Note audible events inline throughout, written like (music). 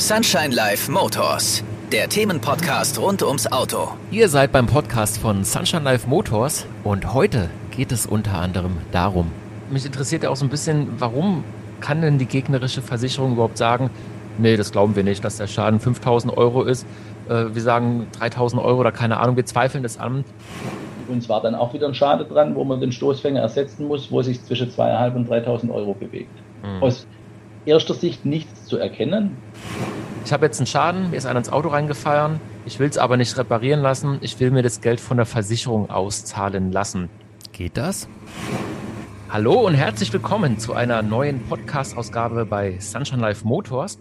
Sunshine Life Motors, der Themenpodcast rund ums Auto. Ihr seid beim Podcast von Sunshine Life Motors und heute geht es unter anderem darum. Mich interessiert ja auch so ein bisschen, warum kann denn die gegnerische Versicherung überhaupt sagen, nee, das glauben wir nicht, dass der Schaden 5000 Euro ist. Äh, wir sagen 3000 Euro oder keine Ahnung, wir zweifeln das an. Uns war dann auch wieder ein Schade dran, wo man den Stoßfänger ersetzen muss, wo sich zwischen 2.500 und 3.000 Euro bewegt. Mhm. Aus erster Sicht nichts zu erkennen. Ich habe jetzt einen Schaden, mir ist einer ins Auto reingefallen. Ich will es aber nicht reparieren lassen. Ich will mir das Geld von der Versicherung auszahlen lassen. Geht das? Hallo und herzlich willkommen zu einer neuen Podcast-Ausgabe bei Sunshine Life Motors.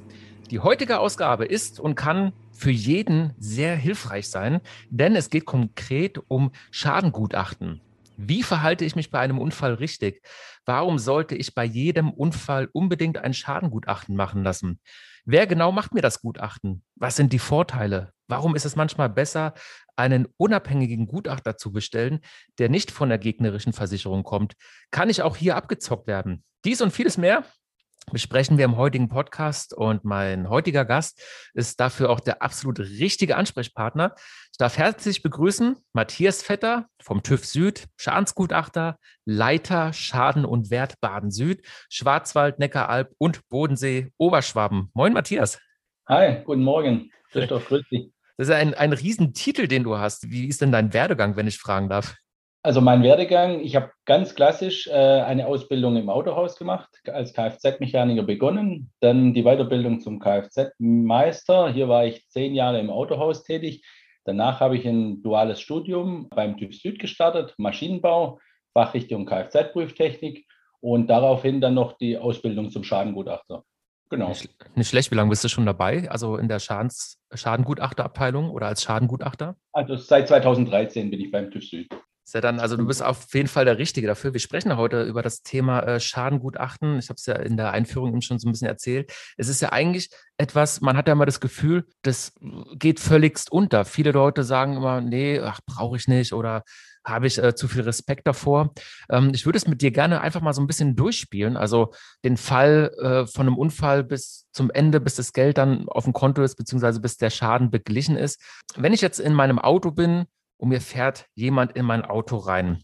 Die heutige Ausgabe ist und kann für jeden sehr hilfreich sein, denn es geht konkret um Schadengutachten. Wie verhalte ich mich bei einem Unfall richtig? Warum sollte ich bei jedem Unfall unbedingt ein Schadengutachten machen lassen? Wer genau macht mir das Gutachten? Was sind die Vorteile? Warum ist es manchmal besser, einen unabhängigen Gutachter zu bestellen, der nicht von der gegnerischen Versicherung kommt? Kann ich auch hier abgezockt werden? Dies und vieles mehr besprechen wir im heutigen Podcast und mein heutiger Gast ist dafür auch der absolut richtige Ansprechpartner. Ich darf herzlich begrüßen Matthias Vetter vom TÜV Süd, Schadensgutachter, Leiter Schaden und Wert Baden Süd, Schwarzwald, Neckaralb und Bodensee, Oberschwaben. Moin Matthias. Hi, guten Morgen. Christoph, grüß dich. Das ist ein, ein Riesentitel, den du hast. Wie ist denn dein Werdegang, wenn ich fragen darf? Also mein Werdegang, ich habe ganz klassisch äh, eine Ausbildung im Autohaus gemacht, als Kfz-Mechaniker begonnen, dann die Weiterbildung zum Kfz-Meister. Hier war ich zehn Jahre im Autohaus tätig. Danach habe ich ein duales Studium beim TÜV Süd gestartet, Maschinenbau, Fachrichtung Kfz-Prüftechnik und daraufhin dann noch die Ausbildung zum Schadengutachter. Genau. Nicht, nicht, schlecht. Wie lange bist du schon dabei? Also in der Schadens Schadengutachterabteilung oder als Schadengutachter? Also seit 2013 bin ich beim TÜV Süd. Ist ja dann, also du bist auf jeden Fall der Richtige dafür. Wir sprechen heute über das Thema äh, Schadengutachten. Ich habe es ja in der Einführung eben schon so ein bisschen erzählt. Es ist ja eigentlich etwas, man hat ja immer das Gefühl, das geht völligst unter. Viele Leute sagen immer, nee, ach, brauche ich nicht oder habe ich äh, zu viel Respekt davor. Ähm, ich würde es mit dir gerne einfach mal so ein bisschen durchspielen. Also den Fall äh, von einem Unfall bis zum Ende, bis das Geld dann auf dem Konto ist, beziehungsweise bis der Schaden beglichen ist. Wenn ich jetzt in meinem Auto bin, und mir fährt jemand in mein Auto rein.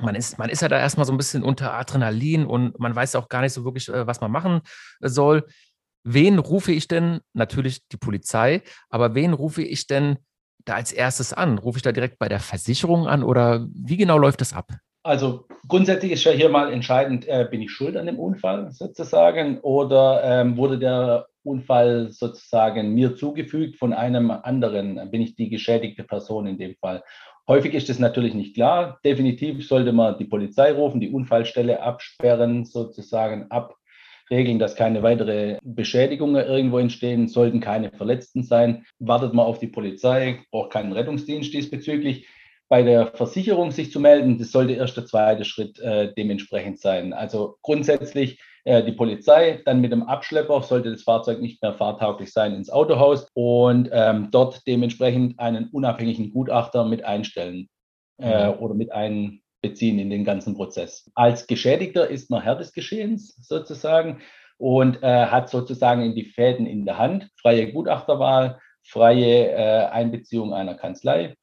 Man ist, man ist ja da erstmal so ein bisschen unter Adrenalin und man weiß auch gar nicht so wirklich, äh, was man machen soll. Wen rufe ich denn? Natürlich die Polizei, aber wen rufe ich denn da als erstes an? Rufe ich da direkt bei der Versicherung an oder wie genau läuft das ab? Also grundsätzlich ist ja hier mal entscheidend, äh, bin ich schuld an dem Unfall sozusagen oder ähm, wurde der Unfall sozusagen mir zugefügt von einem anderen, bin ich die geschädigte Person in dem Fall. Häufig ist das natürlich nicht klar. Definitiv sollte man die Polizei rufen, die Unfallstelle absperren, sozusagen abregeln, dass keine weitere Beschädigungen irgendwo entstehen, sollten keine Verletzten sein. Wartet man auf die Polizei, braucht keinen Rettungsdienst diesbezüglich bei der Versicherung sich zu melden, das sollte erst der zweite Schritt äh, dementsprechend sein. Also grundsätzlich die Polizei, dann mit dem Abschlepper sollte das Fahrzeug nicht mehr fahrtauglich sein ins Autohaus und ähm, dort dementsprechend einen unabhängigen Gutachter mit einstellen äh, mhm. oder mit einbeziehen in den ganzen Prozess. Als Geschädigter ist man Herr des Geschehens sozusagen und äh, hat sozusagen die Fäden in der Hand, freie Gutachterwahl, freie äh, Einbeziehung einer Kanzlei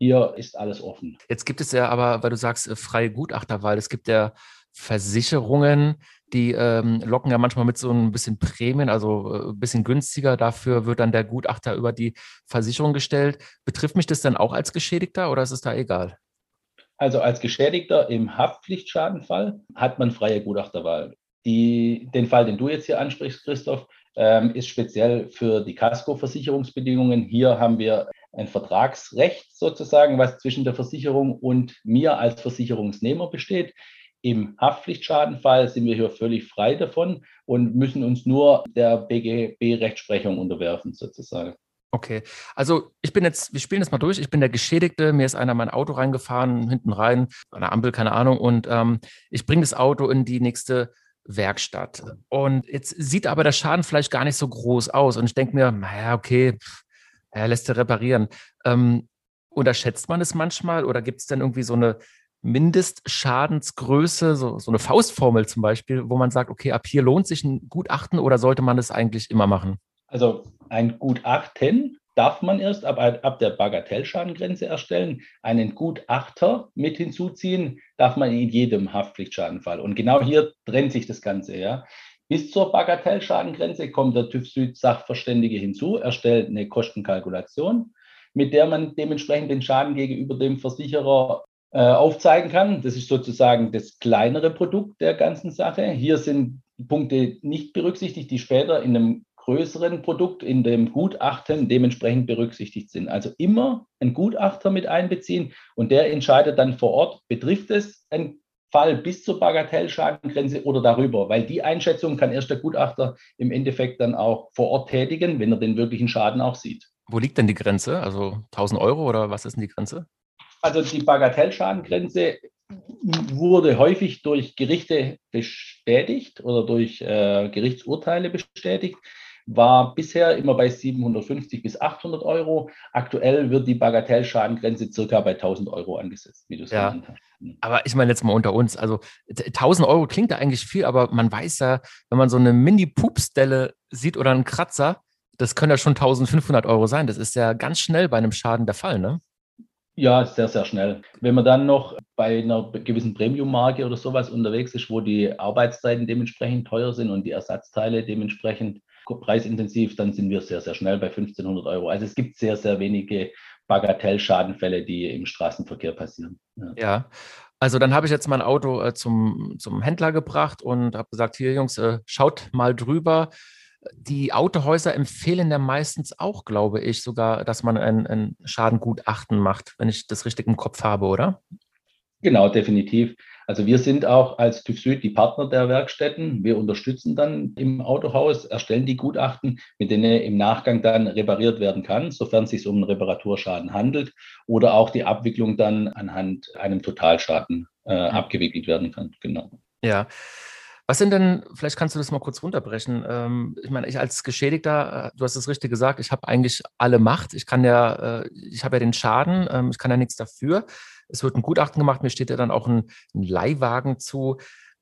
hier ist alles offen. Jetzt gibt es ja aber, weil du sagst, äh, freie Gutachterwahl, es gibt ja Versicherungen, die ähm, locken ja manchmal mit so ein bisschen Prämien, also äh, ein bisschen günstiger. Dafür wird dann der Gutachter über die Versicherung gestellt. Betrifft mich das dann auch als Geschädigter oder ist es da egal? Also als Geschädigter im Haftpflichtschadenfall hat man freie Gutachterwahl. Die, den Fall, den du jetzt hier ansprichst, Christoph, ähm, ist speziell für die Casco-Versicherungsbedingungen. Hier haben wir ein Vertragsrecht sozusagen, was zwischen der Versicherung und mir als Versicherungsnehmer besteht. Im Haftpflichtschadenfall sind wir hier völlig frei davon und müssen uns nur der BGB-Rechtsprechung unterwerfen, sozusagen. Okay, also ich bin jetzt, wir spielen das mal durch. Ich bin der Geschädigte, mir ist einer mein Auto reingefahren, hinten rein, an der Ampel, keine Ahnung, und ähm, ich bringe das Auto in die nächste Werkstatt. Und jetzt sieht aber der Schaden vielleicht gar nicht so groß aus. Und ich denke mir, naja, okay, er lässt er reparieren. Ähm, unterschätzt man es manchmal oder gibt es denn irgendwie so eine Mindestschadensgröße, so, so eine Faustformel zum Beispiel, wo man sagt, okay, ab hier lohnt sich ein Gutachten oder sollte man das eigentlich immer machen? Also ein Gutachten darf man erst ab, ab der Bagatellschadengrenze erstellen. Einen Gutachter mit hinzuziehen darf man in jedem Haftpflichtschadenfall. Und genau hier trennt sich das Ganze. Ja. Bis zur Bagatellschadengrenze kommt der TÜV Süd Sachverständige hinzu, erstellt eine Kostenkalkulation, mit der man dementsprechend den Schaden gegenüber dem Versicherer äh, aufzeigen kann. Das ist sozusagen das kleinere Produkt der ganzen Sache. Hier sind Punkte nicht berücksichtigt, die später in einem größeren Produkt in dem Gutachten dementsprechend berücksichtigt sind. Also immer einen Gutachter mit einbeziehen und der entscheidet dann vor Ort, betrifft es einen Fall bis zur Bagatellschadengrenze oder darüber, weil die Einschätzung kann erst der Gutachter im Endeffekt dann auch vor Ort tätigen, wenn er den wirklichen Schaden auch sieht. Wo liegt denn die Grenze? Also 1000 Euro oder was ist denn die Grenze? Also die Bagatellschadengrenze wurde häufig durch Gerichte bestätigt oder durch äh, Gerichtsurteile bestätigt war bisher immer bei 750 bis 800 Euro. Aktuell wird die Bagatellschadengrenze circa bei 1000 Euro angesetzt, wie du es ja. hast. Mhm. Aber ich meine jetzt mal unter uns, also 1000 Euro klingt da eigentlich viel, aber man weiß ja, wenn man so eine Mini-Pupsdelle sieht oder einen Kratzer, das können ja schon 1500 Euro sein. Das ist ja ganz schnell bei einem Schaden der Fall, ne? Ja, sehr, sehr schnell. Wenn man dann noch bei einer gewissen Premium-Marke oder sowas unterwegs ist, wo die Arbeitszeiten dementsprechend teuer sind und die Ersatzteile dementsprechend preisintensiv, dann sind wir sehr, sehr schnell bei 1500 Euro. Also es gibt sehr, sehr wenige Bagatellschadenfälle, die im Straßenverkehr passieren. Ja. ja. Also dann habe ich jetzt mein Auto äh, zum, zum Händler gebracht und habe gesagt, hier Jungs, äh, schaut mal drüber. Die Autohäuser empfehlen ja meistens auch, glaube ich, sogar, dass man ein, ein Schadengutachten macht, wenn ich das richtig im Kopf habe, oder? Genau, definitiv. Also wir sind auch als TÜV Süd die Partner der Werkstätten. Wir unterstützen dann im Autohaus, erstellen die Gutachten, mit denen im Nachgang dann repariert werden kann, sofern es sich um einen Reparaturschaden handelt oder auch die Abwicklung dann anhand einem Totalschaden äh, abgewickelt werden kann. Genau. Ja. Was sind denn, vielleicht kannst du das mal kurz runterbrechen. Ähm, ich meine, ich als Geschädigter, äh, du hast es richtig gesagt, ich habe eigentlich alle Macht. Ich kann ja, äh, ich habe ja den Schaden, ähm, ich kann ja nichts dafür. Es wird ein Gutachten gemacht, mir steht ja dann auch ein, ein Leihwagen zu.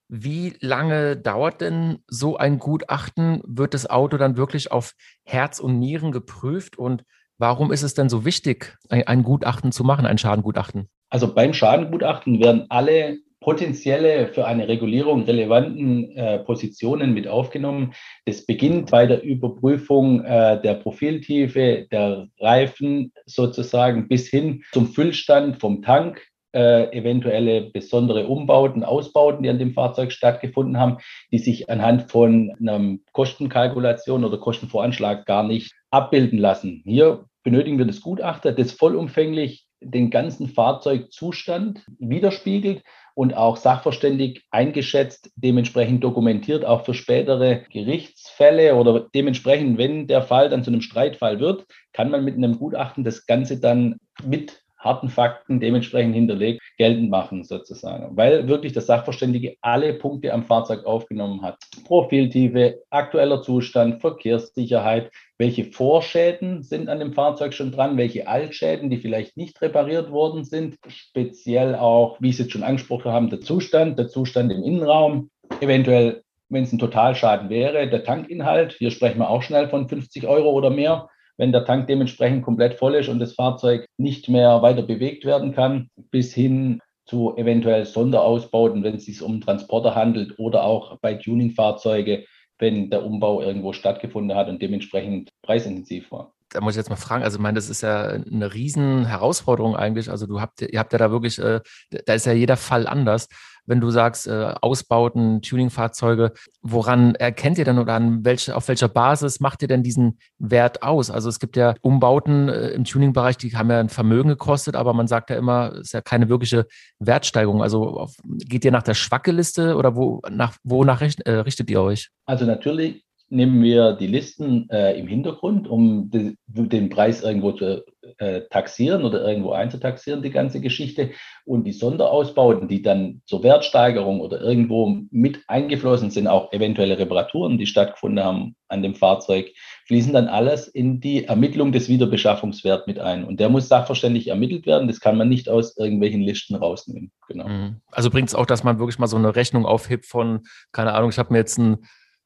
Wie lange dauert denn so ein Gutachten? Wird das Auto dann wirklich auf Herz und Nieren geprüft? Und warum ist es denn so wichtig, ein, ein Gutachten zu machen, ein Schadengutachten? Also beim Schadengutachten werden alle potenzielle für eine Regulierung relevanten äh, Positionen mit aufgenommen. Das beginnt bei der Überprüfung äh, der Profiltiefe, der Reifen sozusagen bis hin zum Füllstand vom Tank, äh, eventuelle besondere Umbauten, Ausbauten, die an dem Fahrzeug stattgefunden haben, die sich anhand von einer Kostenkalkulation oder Kostenvoranschlag gar nicht abbilden lassen. Hier benötigen wir das Gutachter, das vollumfänglich den ganzen Fahrzeugzustand widerspiegelt und auch sachverständig eingeschätzt, dementsprechend dokumentiert, auch für spätere Gerichtsfälle oder dementsprechend, wenn der Fall dann zu einem Streitfall wird, kann man mit einem Gutachten das Ganze dann mit harten Fakten dementsprechend hinterlegt geltend machen, sozusagen. Weil wirklich der Sachverständige alle Punkte am Fahrzeug aufgenommen hat. Profiltiefe, aktueller Zustand, Verkehrssicherheit, welche Vorschäden sind an dem Fahrzeug schon dran, welche Altschäden, die vielleicht nicht repariert worden sind, speziell auch, wie Sie es schon angesprochen haben, der Zustand, der Zustand im Innenraum, eventuell, wenn es ein Totalschaden wäre, der Tankinhalt, hier sprechen wir auch schnell von 50 Euro oder mehr, wenn der Tank dementsprechend komplett voll ist und das Fahrzeug nicht mehr weiter bewegt werden kann, bis hin zu eventuell Sonderausbauten, wenn es sich um Transporter handelt oder auch bei Tuningfahrzeuge, wenn der Umbau irgendwo stattgefunden hat und dementsprechend preisintensiv war da muss ich jetzt mal fragen, also ich meine, das ist ja eine riesen Herausforderung eigentlich. Also du habt, ihr habt ja da wirklich, äh, da ist ja jeder Fall anders. Wenn du sagst, äh, Ausbauten, Tuningfahrzeuge, woran erkennt ihr denn oder an welche, auf welcher Basis macht ihr denn diesen Wert aus? Also es gibt ja Umbauten äh, im Tuningbereich, die haben ja ein Vermögen gekostet, aber man sagt ja immer, es ist ja keine wirkliche Wertsteigerung. Also auf, geht ihr nach der Schwackeliste oder wo, nach, wonach äh, richtet ihr euch? Also natürlich nehmen wir die Listen äh, im Hintergrund, um de, den Preis irgendwo zu äh, taxieren oder irgendwo einzutaxieren, die ganze Geschichte. Und die Sonderausbauten, die dann zur Wertsteigerung oder irgendwo mit eingeflossen sind, auch eventuelle Reparaturen, die stattgefunden haben an dem Fahrzeug, fließen dann alles in die Ermittlung des Wiederbeschaffungswerts mit ein. Und der muss sachverständig ermittelt werden. Das kann man nicht aus irgendwelchen Listen rausnehmen. Genau. Mhm. Also bringt es auch, dass man wirklich mal so eine Rechnung aufhebt von, keine Ahnung, ich habe mir jetzt ein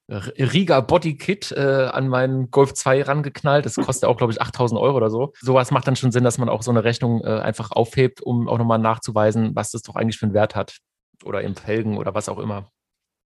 Riga Body Kit äh, an meinen Golf 2 rangeknallt. Das (laughs) kostet auch, glaube ich, 8000 Euro oder so. Sowas macht dann schon Sinn, dass man auch so eine Rechnung äh, einfach aufhebt, um auch nochmal nachzuweisen, was das doch eigentlich für einen Wert hat. Oder im Felgen oder was auch immer.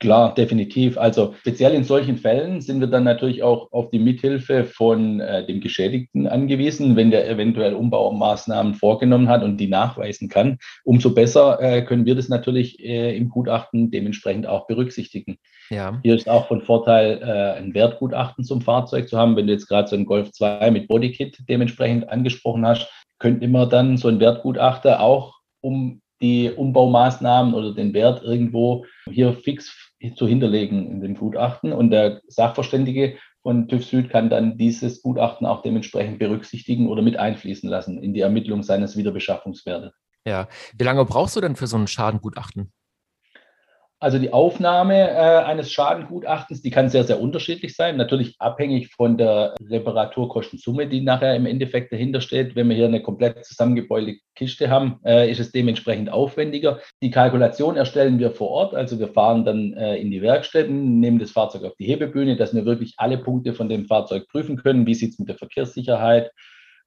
Klar, definitiv. Also speziell in solchen Fällen sind wir dann natürlich auch auf die Mithilfe von äh, dem Geschädigten angewiesen, wenn der eventuell Umbaumaßnahmen vorgenommen hat und die nachweisen kann. Umso besser äh, können wir das natürlich äh, im Gutachten dementsprechend auch berücksichtigen. Ja. Hier ist auch von Vorteil, äh, ein Wertgutachten zum Fahrzeug zu haben. Wenn du jetzt gerade so einen Golf 2 mit Bodykit dementsprechend angesprochen hast, könnte immer dann so ein Wertgutachter auch um die Umbaumaßnahmen oder den Wert irgendwo hier fix zu hinterlegen in dem Gutachten. Und der Sachverständige von TÜV Süd kann dann dieses Gutachten auch dementsprechend berücksichtigen oder mit einfließen lassen in die Ermittlung seines Wiederbeschaffungswertes. Ja, wie lange brauchst du denn für so ein Schadengutachten? Also die Aufnahme äh, eines Schadengutachtens, die kann sehr, sehr unterschiedlich sein. Natürlich abhängig von der Reparaturkostensumme, die nachher im Endeffekt dahinter steht. Wenn wir hier eine komplett zusammengebeulte Kiste haben, äh, ist es dementsprechend aufwendiger. Die Kalkulation erstellen wir vor Ort. Also wir fahren dann äh, in die Werkstätten, nehmen das Fahrzeug auf die Hebebühne, dass wir wirklich alle Punkte von dem Fahrzeug prüfen können. Wie sieht es mit der Verkehrssicherheit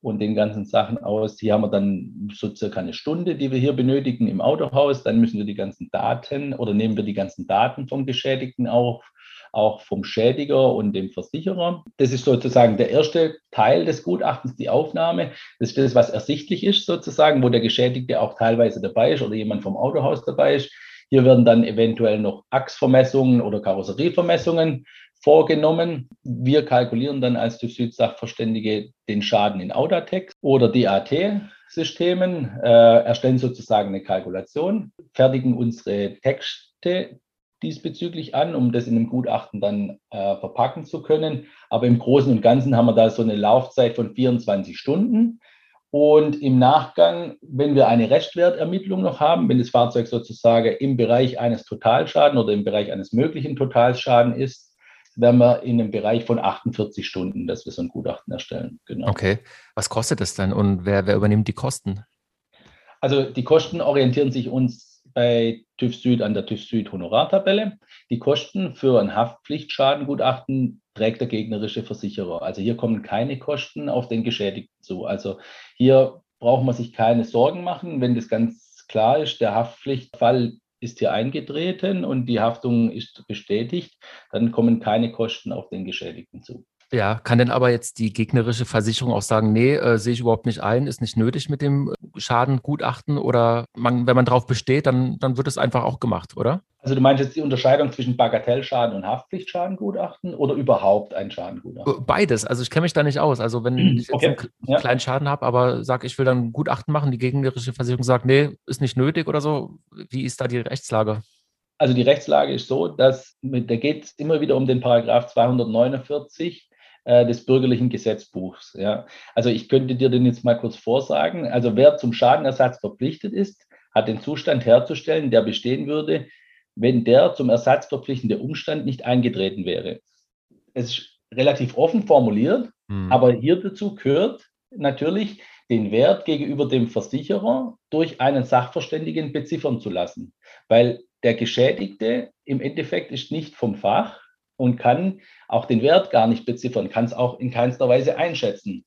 und den ganzen Sachen aus. Hier haben wir dann so circa eine Stunde, die wir hier benötigen im Autohaus. Dann müssen wir die ganzen Daten oder nehmen wir die ganzen Daten vom Geschädigten auf, auch vom Schädiger und dem Versicherer. Das ist sozusagen der erste Teil des Gutachtens, die Aufnahme. Das ist das, was ersichtlich ist sozusagen, wo der Geschädigte auch teilweise dabei ist oder jemand vom Autohaus dabei ist. Hier werden dann eventuell noch Achsvermessungen oder Karosserievermessungen vorgenommen. Wir kalkulieren dann als TÜV Süd Sachverständige den Schaden in Audatex oder DAT-Systemen, äh, erstellen sozusagen eine Kalkulation, fertigen unsere Texte diesbezüglich an, um das in einem Gutachten dann äh, verpacken zu können. Aber im Großen und Ganzen haben wir da so eine Laufzeit von 24 Stunden. Und im Nachgang, wenn wir eine Restwertermittlung noch haben, wenn das Fahrzeug sozusagen im Bereich eines Totalschaden oder im Bereich eines möglichen Totalschaden ist, wären wir in einem Bereich von 48 Stunden, dass wir so ein Gutachten erstellen. Genau. Okay. Was kostet das dann und wer, wer übernimmt die Kosten? Also die Kosten orientieren sich uns bei TÜV Süd an der TÜV Süd Honorartabelle. Die Kosten für ein Haftpflichtschadengutachten trägt der gegnerische Versicherer. Also hier kommen keine Kosten auf den Geschädigten zu. Also hier braucht man sich keine Sorgen machen, wenn das ganz klar ist, der Haftpflichtfall ist hier eingetreten und die Haftung ist bestätigt, dann kommen keine Kosten auf den Geschädigten zu. Ja, kann denn aber jetzt die gegnerische Versicherung auch sagen, nee, äh, sehe ich überhaupt nicht ein, ist nicht nötig mit dem äh, Schadengutachten oder man, wenn man darauf besteht, dann, dann wird es einfach auch gemacht, oder? Also du meinst jetzt die Unterscheidung zwischen Bagatellschaden und Haftpflichtschadengutachten oder überhaupt ein Schadengutachten? Äh, beides. Also ich kenne mich da nicht aus. Also wenn ich jetzt okay. einen ja. kleinen Schaden habe, aber sage, ich will dann ein Gutachten machen, die gegnerische Versicherung sagt, nee, ist nicht nötig oder so. Wie ist da die Rechtslage? Also die Rechtslage ist so, dass da geht es immer wieder um den Paragraph 249 äh, des bürgerlichen Gesetzbuchs. Ja. Also ich könnte dir den jetzt mal kurz vorsagen. Also wer zum Schadenersatz verpflichtet ist, hat den Zustand herzustellen, der bestehen würde, wenn der zum Ersatz verpflichtende Umstand nicht eingetreten wäre. Es ist relativ offen formuliert, mhm. aber hier dazu gehört natürlich, den Wert gegenüber dem Versicherer durch einen Sachverständigen beziffern zu lassen. Weil der Geschädigte im Endeffekt ist nicht vom Fach und kann auch den Wert gar nicht beziffern, kann es auch in keinster Weise einschätzen.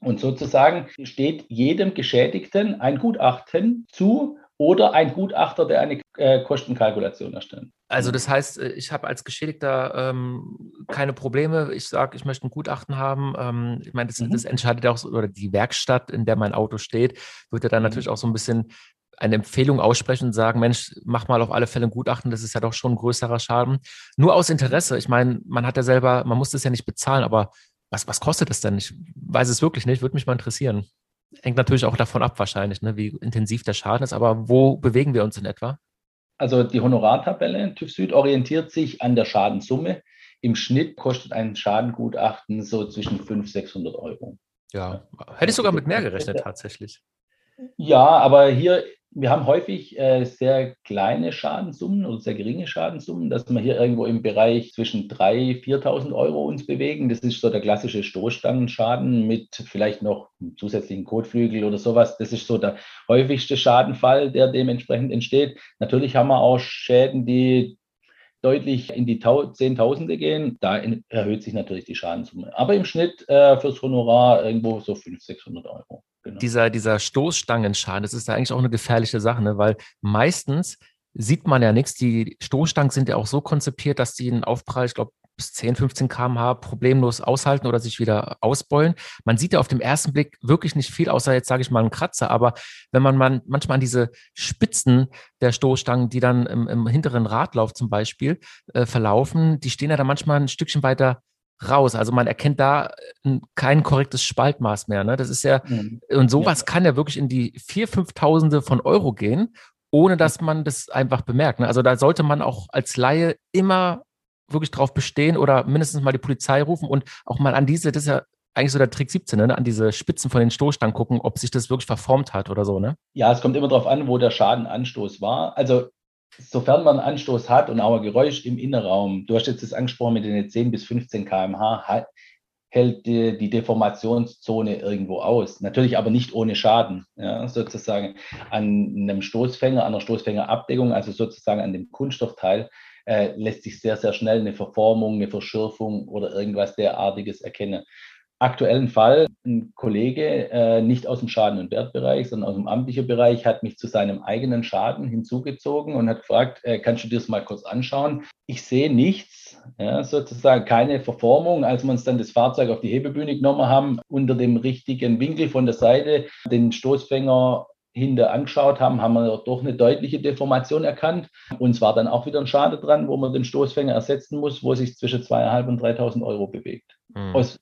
Und sozusagen steht jedem Geschädigten ein Gutachten zu oder ein Gutachter, der eine äh, Kostenkalkulation erstellt. Also das heißt, äh, ich habe als Geschädigter ähm, keine Probleme. Ich sage, ich möchte ein Gutachten haben. Ähm, ich meine, das, mhm. das, entscheidet auch, so, oder die Werkstatt, in der mein Auto steht, wird ja dann mhm. natürlich auch so ein bisschen eine Empfehlung aussprechen und sagen, Mensch, mach mal auf alle Fälle ein Gutachten, das ist ja doch schon ein größerer Schaden. Nur aus Interesse, ich meine, man hat ja selber, man muss das ja nicht bezahlen, aber was, was kostet das denn? Ich weiß es wirklich nicht, würde mich mal interessieren. Hängt natürlich auch davon ab wahrscheinlich, ne, wie intensiv der Schaden ist, aber wo bewegen wir uns in etwa? Also die Honorartabelle TÜV Süd orientiert sich an der Schadensumme. Im Schnitt kostet ein Schadengutachten so zwischen 500 und 600 Euro. Ja, hätte ich sogar mit mehr gerechnet tatsächlich. Ja, aber hier wir haben häufig äh, sehr kleine Schadensummen oder sehr geringe Schadensummen, dass wir hier irgendwo im Bereich zwischen 3.000, 4.000 Euro uns bewegen. Das ist so der klassische Stoßstangenschaden mit vielleicht noch zusätzlichen Kotflügel oder sowas. Das ist so der häufigste Schadenfall, der dementsprechend entsteht. Natürlich haben wir auch Schäden, die deutlich in die Tau Zehntausende gehen, da erhöht sich natürlich die Schadenssumme. Aber im Schnitt äh, fürs Honorar irgendwo so 500, 600 Euro. Genau. Dieser, dieser Stoßstangenschaden, das ist ja eigentlich auch eine gefährliche Sache, ne? weil meistens sieht man ja nichts. Die Stoßstangen sind ja auch so konzipiert, dass die einen Aufprall, ich glaube, bis 10, 15 km/h problemlos aushalten oder sich wieder ausbeulen. Man sieht ja auf dem ersten Blick wirklich nicht viel, außer jetzt sage ich mal einen Kratzer. Aber wenn man, man manchmal an diese Spitzen der Stoßstangen, die dann im, im hinteren Radlauf zum Beispiel äh, verlaufen, die stehen ja dann manchmal ein Stückchen weiter raus. Also man erkennt da äh, kein korrektes Spaltmaß mehr. Ne? Das ist ja, mhm. und sowas ja. kann ja wirklich in die 4.000, 5.000 von Euro gehen, ohne dass man das einfach bemerkt. Ne? Also da sollte man auch als Laie immer wirklich drauf bestehen oder mindestens mal die Polizei rufen und auch mal an diese, das ist ja eigentlich so der Trick 17, ne? an diese Spitzen von den Stoßstangen gucken, ob sich das wirklich verformt hat oder so, ne? Ja, es kommt immer darauf an, wo der Schadenanstoß war. Also sofern man einen Anstoß hat und auch ein Geräusch im Innenraum, du hast jetzt das angesprochen mit den 10 bis 15 km/h, hält die, die, Deformationszone irgendwo aus. Natürlich aber nicht ohne Schaden, ja, sozusagen an einem Stoßfänger, an einer Stoßfängerabdeckung, also sozusagen an dem Kunststoffteil, äh, lässt sich sehr, sehr schnell eine Verformung, eine Verschürfung oder irgendwas derartiges erkennen. Aktuellen Fall, ein Kollege, äh, nicht aus dem Schaden- und Wertbereich, sondern aus dem amtlichen Bereich, hat mich zu seinem eigenen Schaden hinzugezogen und hat gefragt, äh, kannst du dir das mal kurz anschauen? Ich sehe nichts, ja, sozusagen keine Verformung. Als wir uns dann das Fahrzeug auf die Hebebühne genommen haben, unter dem richtigen Winkel von der Seite den Stoßfänger hinter angeschaut haben, haben wir doch eine deutliche Deformation erkannt. Uns war dann auch wieder ein Schade dran, wo man den Stoßfänger ersetzen muss, wo sich zwischen 2.500 und 3.000 Euro bewegt. Mhm. Aus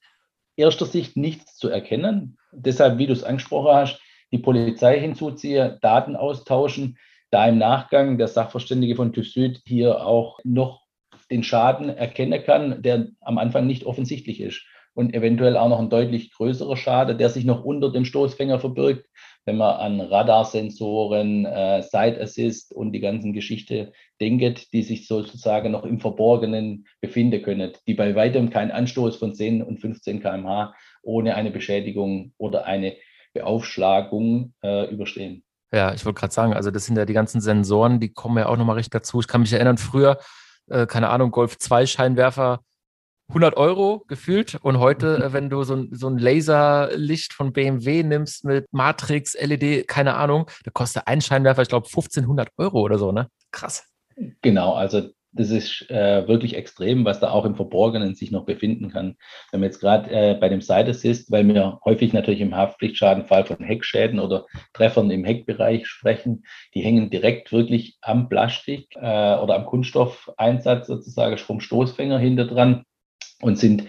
erster Sicht nichts zu erkennen. Deshalb, wie du es angesprochen hast, die Polizei hinzuziehen, Daten austauschen, da im Nachgang der Sachverständige von TÜV Süd hier auch noch den Schaden erkennen kann, der am Anfang nicht offensichtlich ist und eventuell auch noch ein deutlich größerer Schade, der sich noch unter dem Stoßfänger verbirgt, wenn man an Radarsensoren, äh, Side Assist und die ganzen Geschichte denkt, die sich sozusagen noch im Verborgenen befinden können, die bei weitem keinen Anstoß von 10 und 15 km/h ohne eine Beschädigung oder eine Beaufschlagung äh, überstehen. Ja, ich wollte gerade sagen, also das sind ja die ganzen Sensoren, die kommen ja auch nochmal recht dazu. Ich kann mich erinnern, früher, äh, keine Ahnung, Golf 2 Scheinwerfer 100 Euro gefühlt. Und heute, äh, wenn du so ein, so ein Laserlicht von BMW nimmst mit Matrix, LED, keine Ahnung, da kostet ein Scheinwerfer, ich glaube, 1500 Euro oder so, ne? Krass. Genau, also das ist äh, wirklich extrem, was da auch im Verborgenen sich noch befinden kann. Wenn wir jetzt gerade äh, bei dem Side Assist, weil wir häufig natürlich im Haftpflichtschadenfall von Heckschäden oder Treffern im Heckbereich sprechen, die hängen direkt wirklich am Plastik äh, oder am Kunststoffeinsatz sozusagen vom Stoßfänger hinter dran und sind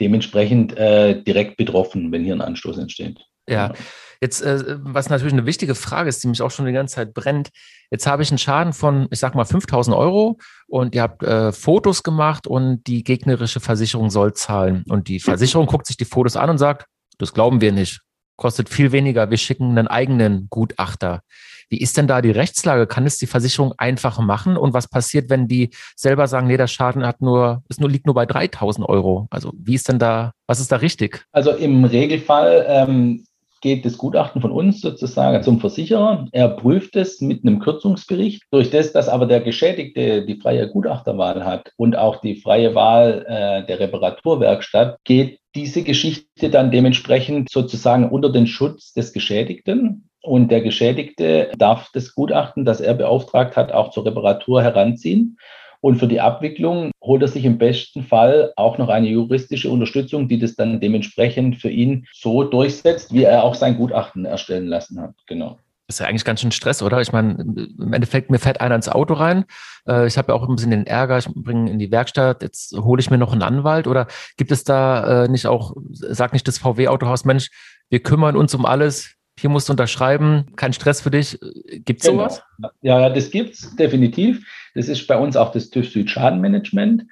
dementsprechend äh, direkt betroffen, wenn hier ein Anstoß entsteht. Ja, genau. jetzt, äh, was natürlich eine wichtige Frage ist, die mich auch schon die ganze Zeit brennt. Jetzt habe ich einen Schaden von, ich sag mal, 5000 Euro und ihr habt äh, Fotos gemacht und die gegnerische Versicherung soll zahlen. Und die Versicherung guckt sich die Fotos an und sagt, das glauben wir nicht. Kostet viel weniger. Wir schicken einen eigenen Gutachter. Wie ist denn da die Rechtslage? Kann es die Versicherung einfach machen? Und was passiert, wenn die selber sagen, nee, der Schaden hat nur, ist nur, liegt nur bei 3000 Euro? Also wie ist denn da, was ist da richtig? Also im Regelfall ähm, geht das Gutachten von uns sozusagen zum Versicherer. Er prüft es mit einem Kürzungsbericht. Durch das, dass aber der Geschädigte die freie Gutachterwahl hat und auch die freie Wahl äh, der Reparaturwerkstatt, geht diese Geschichte dann dementsprechend sozusagen unter den Schutz des Geschädigten. Und der Geschädigte darf das Gutachten, das er beauftragt hat, auch zur Reparatur heranziehen. Und für die Abwicklung holt er sich im besten Fall auch noch eine juristische Unterstützung, die das dann dementsprechend für ihn so durchsetzt, wie er auch sein Gutachten erstellen lassen hat. Genau. Das ist ja eigentlich ganz schön Stress, oder? Ich meine, im Endeffekt, mir fährt einer ins Auto rein. Äh, ich habe ja auch ein bisschen den Ärger, ich bringe ihn in die Werkstatt, jetzt hole ich mir noch einen Anwalt. Oder gibt es da äh, nicht auch, sagt nicht das VW-Autohaus, Mensch, wir kümmern uns um alles, hier musst du unterschreiben, kein Stress für dich. Gibt es genau. sowas? Ja, das gibt es definitiv. Das ist bei uns auch das TÜV Süd Schadenmanagement.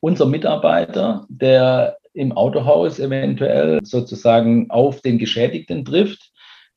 Unser Mitarbeiter, der im Autohaus eventuell sozusagen auf den Geschädigten trifft,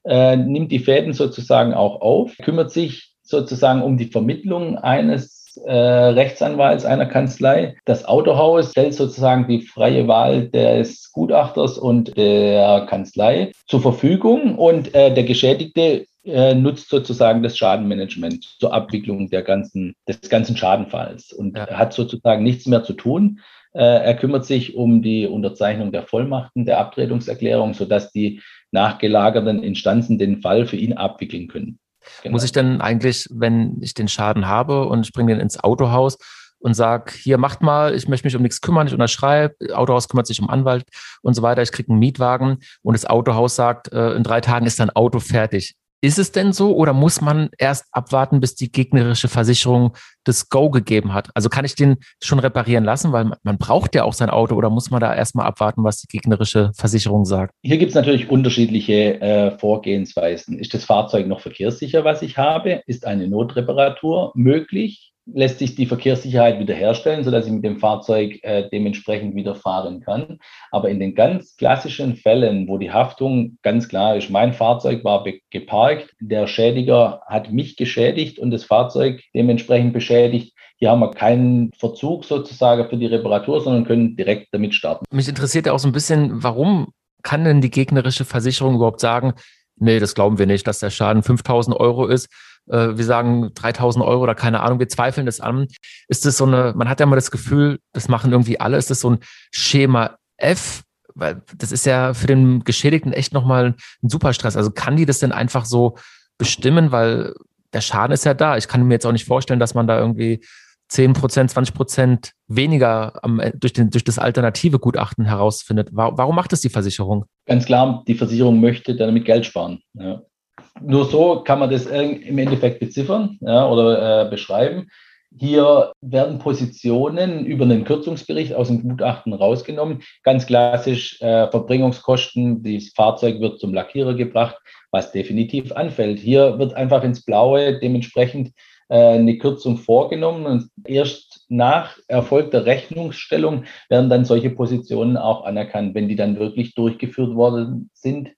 äh, nimmt die Fäden sozusagen auch auf, kümmert sich sozusagen um die Vermittlung eines äh, Rechtsanwalts einer Kanzlei. Das Autohaus stellt sozusagen die freie Wahl des Gutachters und der Kanzlei zur Verfügung und äh, der Geschädigte äh, nutzt sozusagen das Schadenmanagement zur Abwicklung der ganzen, des ganzen Schadenfalls und ja. hat sozusagen nichts mehr zu tun. Äh, er kümmert sich um die Unterzeichnung der Vollmachten, der Abtretungserklärung, sodass die nachgelagerten Instanzen den Fall für ihn abwickeln können. Genau. Muss ich denn eigentlich, wenn ich den Schaden habe und ich bringe den ins Autohaus und sage, hier macht mal, ich möchte mich um nichts kümmern, ich unterschreibe, Autohaus kümmert sich um Anwalt und so weiter, ich kriege einen Mietwagen und das Autohaus sagt, äh, in drei Tagen ist dein Auto fertig. Ist es denn so oder muss man erst abwarten, bis die gegnerische Versicherung das Go gegeben hat? Also kann ich den schon reparieren lassen, weil man braucht ja auch sein Auto oder muss man da erstmal abwarten, was die gegnerische Versicherung sagt? Hier gibt es natürlich unterschiedliche äh, Vorgehensweisen. Ist das Fahrzeug noch verkehrssicher, was ich habe? Ist eine Notreparatur möglich? Lässt sich die Verkehrssicherheit wiederherstellen, sodass ich mit dem Fahrzeug äh, dementsprechend wieder fahren kann. Aber in den ganz klassischen Fällen, wo die Haftung ganz klar ist, mein Fahrzeug war geparkt, der Schädiger hat mich geschädigt und das Fahrzeug dementsprechend beschädigt, hier haben wir keinen Verzug sozusagen für die Reparatur, sondern können direkt damit starten. Mich interessiert ja auch so ein bisschen, warum kann denn die gegnerische Versicherung überhaupt sagen, nee, das glauben wir nicht, dass der Schaden 5000 Euro ist wir sagen 3000 Euro oder keine Ahnung, wir zweifeln das an. Ist das so eine, man hat ja immer das Gefühl, das machen irgendwie alle, ist das so ein Schema F? Weil das ist ja für den Geschädigten echt nochmal ein super Stress. Also kann die das denn einfach so bestimmen, weil der Schaden ist ja da. Ich kann mir jetzt auch nicht vorstellen, dass man da irgendwie 10 Prozent, 20 Prozent weniger am, äh, durch, den, durch das alternative Gutachten herausfindet. Warum macht das die Versicherung? Ganz klar, die Versicherung möchte damit Geld sparen. Ja nur so kann man das im Endeffekt beziffern ja, oder äh, beschreiben. Hier werden Positionen über einen Kürzungsbericht aus dem Gutachten rausgenommen. Ganz klassisch äh, Verbringungskosten, das Fahrzeug wird zum Lackierer gebracht, was definitiv anfällt. Hier wird einfach ins Blaue dementsprechend äh, eine Kürzung vorgenommen und erst nach erfolgter Rechnungsstellung werden dann solche Positionen auch anerkannt, wenn die dann wirklich durchgeführt worden sind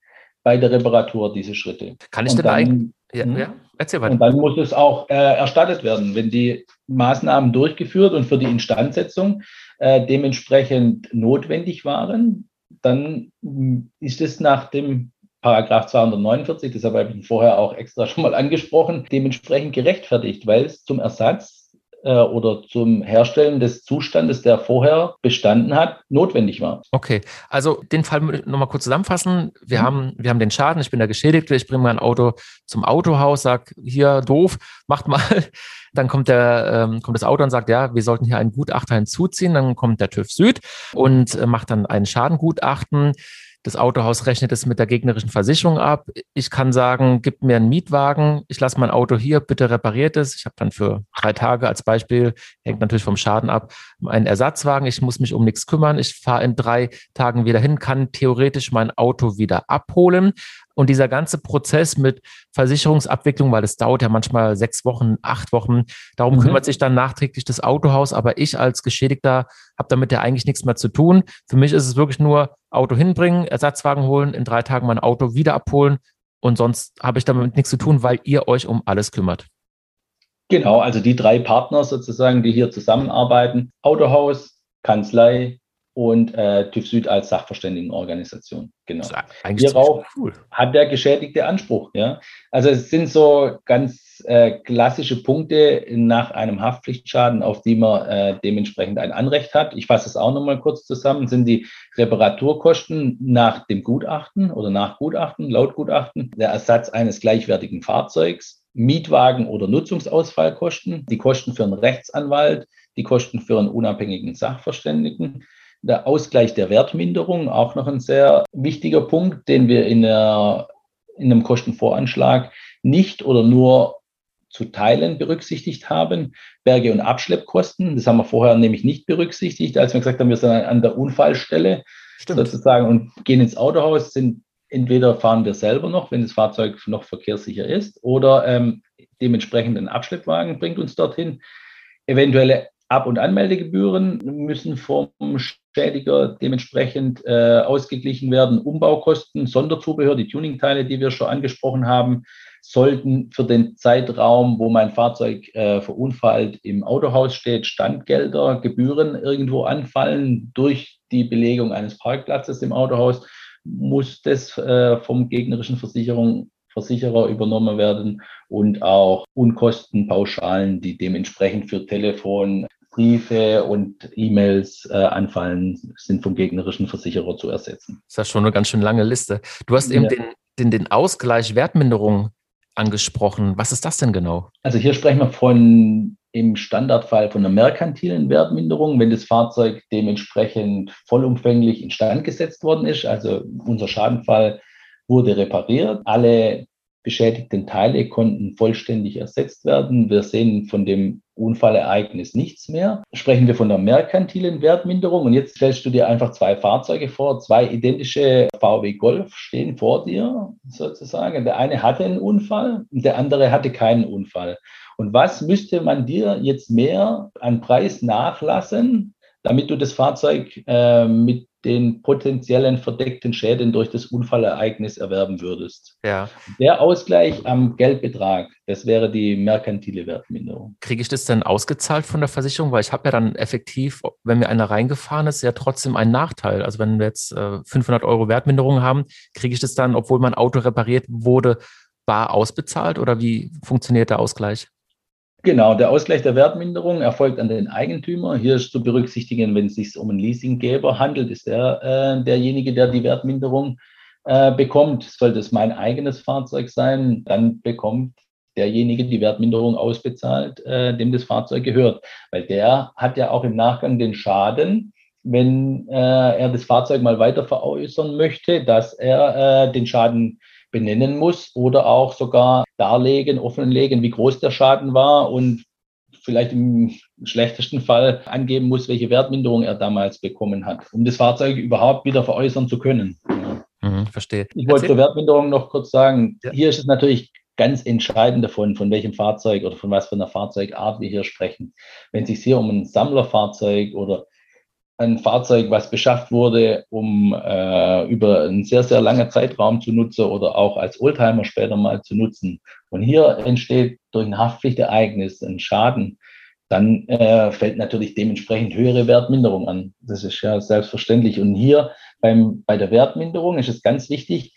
bei der Reparatur diese Schritte. Kann ich denn eigentlich? Ja, hm? ja, erzähl weiter. Und dann muss es auch äh, erstattet werden, wenn die Maßnahmen durchgeführt und für die Instandsetzung äh, dementsprechend notwendig waren, dann hm, ist es nach dem Paragraph 249, das habe ich vorher auch extra (laughs) schon mal angesprochen, dementsprechend gerechtfertigt, weil es zum Ersatz äh, oder zum Herstellen des Zustandes, der vorher bestanden hat, notwendig war. Okay, also den Fall nochmal kurz zusammenfassen. Wir, mhm. haben, wir haben den Schaden, ich bin der Geschädigte, ich bringe mein Auto zum Autohaus, sage, hier doof, macht mal. (laughs) Dann kommt, der, ähm, kommt das Auto und sagt, ja, wir sollten hier einen Gutachter hinzuziehen. Dann kommt der TÜV Süd und äh, macht dann ein Schadengutachten. Das Autohaus rechnet es mit der gegnerischen Versicherung ab. Ich kann sagen, gib mir einen Mietwagen, ich lasse mein Auto hier, bitte repariert es. Ich habe dann für drei Tage als Beispiel, hängt natürlich vom Schaden ab, einen Ersatzwagen. Ich muss mich um nichts kümmern. Ich fahre in drei Tagen wieder hin, kann theoretisch mein Auto wieder abholen. Und dieser ganze Prozess mit Versicherungsabwicklung, weil es dauert ja manchmal sechs Wochen, acht Wochen, darum mhm. kümmert sich dann nachträglich das Autohaus. Aber ich als Geschädigter habe damit ja eigentlich nichts mehr zu tun. Für mich ist es wirklich nur Auto hinbringen, Ersatzwagen holen, in drei Tagen mein Auto wieder abholen. Und sonst habe ich damit nichts zu tun, weil ihr euch um alles kümmert. Genau, also die drei Partner sozusagen, die hier zusammenarbeiten, Autohaus, Kanzlei und äh, TÜV Süd als Sachverständigenorganisation. Genau. Hierauf cool. hat der Geschädigte Anspruch. Ja? Also es sind so ganz äh, klassische Punkte nach einem Haftpflichtschaden, auf die man äh, dementsprechend ein Anrecht hat. Ich fasse es auch nochmal kurz zusammen. Sind die Reparaturkosten nach dem Gutachten oder nach Gutachten, laut Gutachten, der Ersatz eines gleichwertigen Fahrzeugs, Mietwagen- oder Nutzungsausfallkosten, die Kosten für einen Rechtsanwalt, die Kosten für einen unabhängigen Sachverständigen, der Ausgleich der Wertminderung, auch noch ein sehr wichtiger Punkt, den wir in, der, in einem Kostenvoranschlag nicht oder nur zu Teilen berücksichtigt haben. Berge- und Abschleppkosten, das haben wir vorher nämlich nicht berücksichtigt, als wir gesagt haben, wir sind an der Unfallstelle Stimmt. sozusagen und gehen ins Autohaus, sind entweder fahren wir selber noch, wenn das Fahrzeug noch verkehrssicher ist, oder ähm, dementsprechend ein Abschleppwagen bringt uns dorthin. Eventuelle Ab- und Anmeldegebühren müssen vom Schädiger dementsprechend äh, ausgeglichen werden. Umbaukosten, Sonderzubehör, die Tuningteile, die wir schon angesprochen haben, sollten für den Zeitraum, wo mein Fahrzeug äh, verunfallt im Autohaus steht, Standgelder, Gebühren irgendwo anfallen durch die Belegung eines Parkplatzes im Autohaus, muss das äh, vom gegnerischen Versicherung Versicherer übernommen werden und auch Unkostenpauschalen, die dementsprechend für Telefon, Briefe und E-Mails äh, anfallen, sind vom gegnerischen Versicherer zu ersetzen. Das ist ja schon eine ganz schön lange Liste. Du hast eben ja. den, den, den Ausgleich Wertminderung angesprochen. Was ist das denn genau? Also hier sprechen wir von im Standardfall von einer merkantilen Wertminderung, wenn das Fahrzeug dementsprechend vollumfänglich instand gesetzt worden ist. Also unser Schadenfall wurde repariert. Alle beschädigten Teile konnten vollständig ersetzt werden. Wir sehen von dem Unfallereignis nichts mehr. Sprechen wir von der merkantilen Wertminderung. Und jetzt stellst du dir einfach zwei Fahrzeuge vor, zwei identische VW Golf stehen vor dir sozusagen. Der eine hatte einen Unfall und der andere hatte keinen Unfall. Und was müsste man dir jetzt mehr an Preis nachlassen, damit du das Fahrzeug äh, mit den potenziellen verdeckten Schäden durch das Unfallereignis erwerben würdest. Ja. Der Ausgleich am Geldbetrag, das wäre die merkantile Wertminderung. Kriege ich das dann ausgezahlt von der Versicherung? Weil ich habe ja dann effektiv, wenn mir einer reingefahren ist, ja trotzdem einen Nachteil. Also wenn wir jetzt äh, 500 Euro Wertminderung haben, kriege ich das dann, obwohl mein Auto repariert wurde, bar ausbezahlt oder wie funktioniert der Ausgleich? Genau, der Ausgleich der Wertminderung erfolgt an den Eigentümer. Hier ist zu berücksichtigen, wenn es sich um einen Leasinggeber handelt, ist der äh, derjenige, der die Wertminderung äh, bekommt. Sollte es mein eigenes Fahrzeug sein, dann bekommt derjenige die Wertminderung ausbezahlt, äh, dem das Fahrzeug gehört. Weil der hat ja auch im Nachgang den Schaden, wenn äh, er das Fahrzeug mal weiter veräußern möchte, dass er äh, den Schaden benennen muss oder auch sogar darlegen, offenlegen, wie groß der Schaden war und vielleicht im schlechtesten Fall angeben muss, welche Wertminderung er damals bekommen hat, um das Fahrzeug überhaupt wieder veräußern zu können. Mhm, verstehe. Ich wollte zur Wertminderung noch kurz sagen, ja. hier ist es natürlich ganz entscheidend davon, von welchem Fahrzeug oder von was für einer Fahrzeugart wir hier sprechen. Wenn es sich hier um ein Sammlerfahrzeug oder ein Fahrzeug, was beschafft wurde, um äh, über einen sehr, sehr langen Zeitraum zu nutzen oder auch als Oldtimer später mal zu nutzen. Und hier entsteht durch ein Haftpflichtereignis ein Schaden, dann äh, fällt natürlich dementsprechend höhere Wertminderung an. Das ist ja selbstverständlich. Und hier beim, bei der Wertminderung ist es ganz wichtig,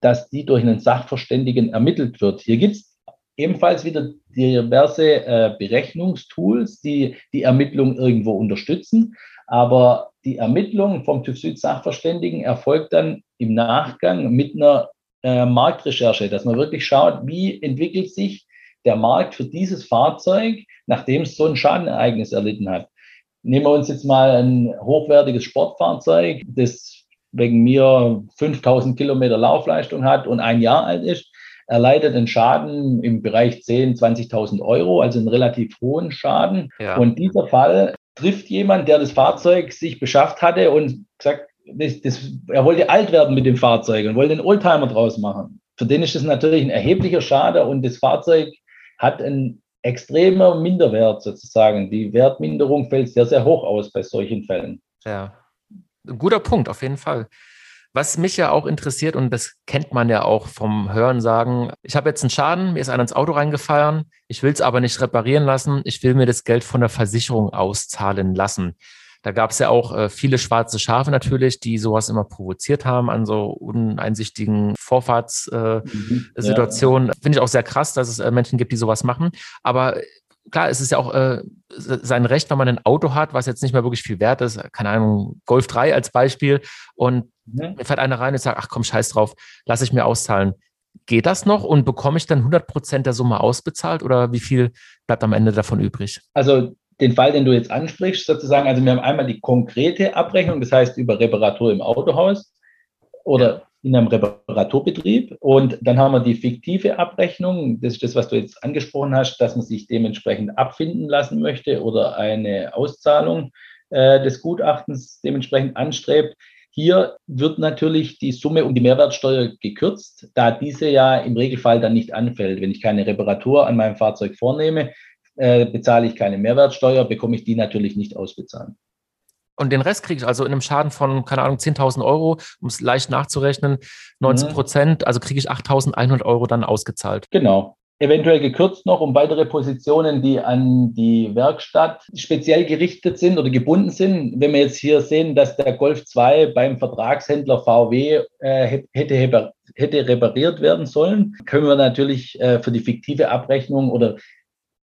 dass die durch einen Sachverständigen ermittelt wird. Hier gibt es ebenfalls wieder diverse äh, Berechnungstools, die die Ermittlung irgendwo unterstützen. Aber die Ermittlung vom TÜV Süd Sachverständigen erfolgt dann im Nachgang mit einer äh, Marktrecherche, dass man wirklich schaut, wie entwickelt sich der Markt für dieses Fahrzeug, nachdem es so ein Schadenereignis erlitten hat. Nehmen wir uns jetzt mal ein hochwertiges Sportfahrzeug, das wegen mir 5000 Kilometer Laufleistung hat und ein Jahr alt ist, erleidet einen Schaden im Bereich 10.000, 20.000 Euro, also einen relativ hohen Schaden. Ja. Und dieser Fall trifft jemand, der das Fahrzeug sich beschafft hatte und gesagt, das, das, er wollte alt werden mit dem Fahrzeug und wollte einen Oldtimer draus machen. Für den ist das natürlich ein erheblicher Schade und das Fahrzeug hat einen extremer Minderwert sozusagen. Die Wertminderung fällt sehr, sehr hoch aus bei solchen Fällen. Ja, guter Punkt, auf jeden Fall. Was mich ja auch interessiert, und das kennt man ja auch vom Hören sagen, ich habe jetzt einen Schaden, mir ist einer ins Auto reingefallen, ich will es aber nicht reparieren lassen, ich will mir das Geld von der Versicherung auszahlen lassen. Da gab es ja auch äh, viele schwarze Schafe natürlich, die sowas immer provoziert haben an so uneinsichtigen Vorfahrtssituationen. Äh, mhm, ja. Finde ich auch sehr krass, dass es äh, Menschen gibt, die sowas machen. Aber klar, es ist ja auch äh, sein Recht, wenn man ein Auto hat, was jetzt nicht mehr wirklich viel wert ist, keine Ahnung, Golf 3 als Beispiel, und mhm. mir fährt einer rein und sagt, ach komm, scheiß drauf, lass ich mir auszahlen. Geht das noch und bekomme ich dann 100 Prozent der Summe ausbezahlt oder wie viel bleibt am Ende davon übrig? Also den Fall, den du jetzt ansprichst, sozusagen, also wir haben einmal die konkrete Abrechnung, das heißt über Reparatur im Autohaus oder in einem Reparaturbetrieb. Und dann haben wir die fiktive Abrechnung. Das ist das, was du jetzt angesprochen hast, dass man sich dementsprechend abfinden lassen möchte oder eine Auszahlung äh, des Gutachtens dementsprechend anstrebt. Hier wird natürlich die Summe um die Mehrwertsteuer gekürzt, da diese ja im Regelfall dann nicht anfällt. Wenn ich keine Reparatur an meinem Fahrzeug vornehme, äh, bezahle ich keine Mehrwertsteuer, bekomme ich die natürlich nicht ausbezahlt. Und den Rest kriege ich also in einem Schaden von, keine Ahnung, 10.000 Euro, um es leicht nachzurechnen, 90 mhm. Prozent, mhm. also kriege ich 8.100 Euro dann ausgezahlt. Genau. eventuell gekürzt noch um weitere Positionen, die an die Werkstatt speziell gerichtet sind oder gebunden sind. Wenn wir jetzt hier sehen, dass der Golf 2 beim Vertragshändler VW äh, hätte, hätte repariert werden sollen, können wir natürlich äh, für die fiktive Abrechnung oder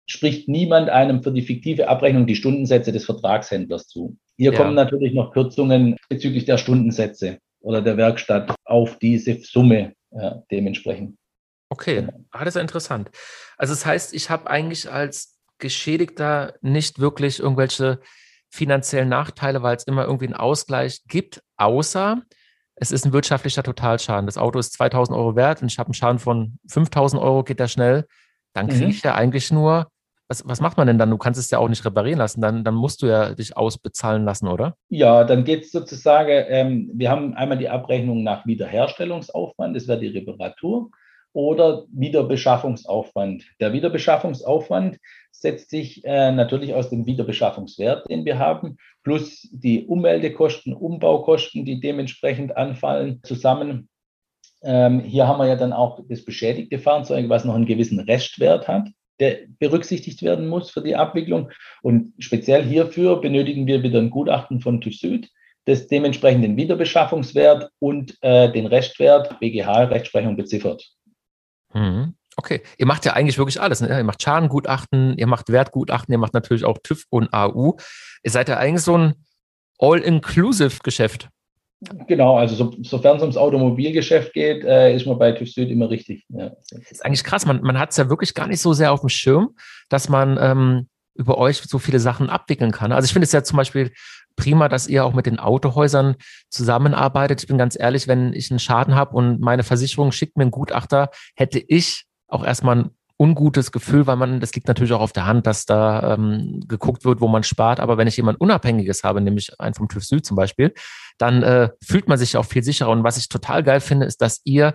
spricht niemand einem für die fiktive Abrechnung die Stundensätze des Vertragshändlers zu. Hier ja. kommen natürlich noch Kürzungen bezüglich der Stundensätze oder der Werkstatt auf diese Summe äh, dementsprechend. Okay, ah, das ist interessant. Also das heißt, ich habe eigentlich als Geschädigter nicht wirklich irgendwelche finanziellen Nachteile, weil es immer irgendwie einen Ausgleich gibt, außer es ist ein wirtschaftlicher Totalschaden. Das Auto ist 2000 Euro wert und ich habe einen Schaden von 5000 Euro, geht da schnell. Dann kriege mhm. ich ja eigentlich nur, was, was macht man denn dann? Du kannst es ja auch nicht reparieren lassen, dann, dann musst du ja dich ausbezahlen lassen, oder? Ja, dann geht es sozusagen, ähm, wir haben einmal die Abrechnung nach Wiederherstellungsaufwand, das wäre die Reparatur oder Wiederbeschaffungsaufwand. Der Wiederbeschaffungsaufwand setzt sich äh, natürlich aus dem Wiederbeschaffungswert, den wir haben, plus die Ummeldekosten, Umbaukosten, die dementsprechend anfallen, zusammen. Ähm, hier haben wir ja dann auch das beschädigte Fahrzeug, was noch einen gewissen Restwert hat, der berücksichtigt werden muss für die Abwicklung. Und speziell hierfür benötigen wir wieder ein Gutachten von TÜV Süd, das dementsprechend den Wiederbeschaffungswert und äh, den Restwert BGH-Rechtsprechung beziffert. Mhm. Okay, ihr macht ja eigentlich wirklich alles. Ne? Ihr macht Schadengutachten, ihr macht Wertgutachten, ihr macht natürlich auch TÜV und AU. Ihr seid ja eigentlich so ein All-Inclusive-Geschäft. Genau, also so, sofern es ums Automobilgeschäft geht, äh, ist man bei TÜV Süd immer richtig. Ja. Ist eigentlich krass. Man, man hat es ja wirklich gar nicht so sehr auf dem Schirm, dass man ähm, über euch so viele Sachen abwickeln kann. Also ich finde es ja zum Beispiel prima, dass ihr auch mit den Autohäusern zusammenarbeitet. Ich bin ganz ehrlich, wenn ich einen Schaden habe und meine Versicherung schickt mir einen Gutachter, hätte ich auch erstmal ein ungutes Gefühl, weil man, das liegt natürlich auch auf der Hand, dass da ähm, geguckt wird, wo man spart. Aber wenn ich jemand Unabhängiges habe, nämlich einen vom TÜV Süd zum Beispiel, dann äh, fühlt man sich auch viel sicherer. Und was ich total geil finde, ist, dass ihr